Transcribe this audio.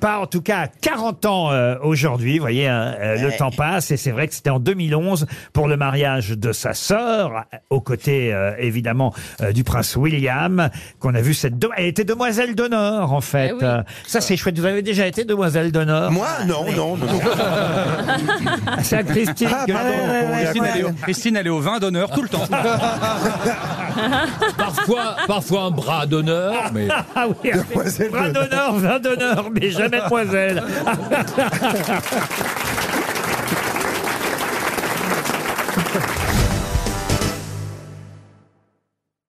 pas en tout cas à 40 ans euh, aujourd'hui. Vous voyez, hein, euh, le temps passe et c'est vrai que c'était en 2011 pour le mariage de sa sœur, aux côtés euh, évidemment euh, du prince William, qu'on a vu cette. de- Elle était demoiselle d'honneur en fait. Eh oui. Euh, ça c'est chouette. Vous avez déjà été demoiselle d'honneur? Moi, non, non, non. C'est à Christine. Ah, que- pardon. Christine, elle est au, Christine, elle est au vin d'honneur tout le temps. Parfois, parfois un bras d'honneur, mais Ah oui, Demoiselle bras d'honneur. d'honneur, vin d'honneur, mais jamais demoiselle.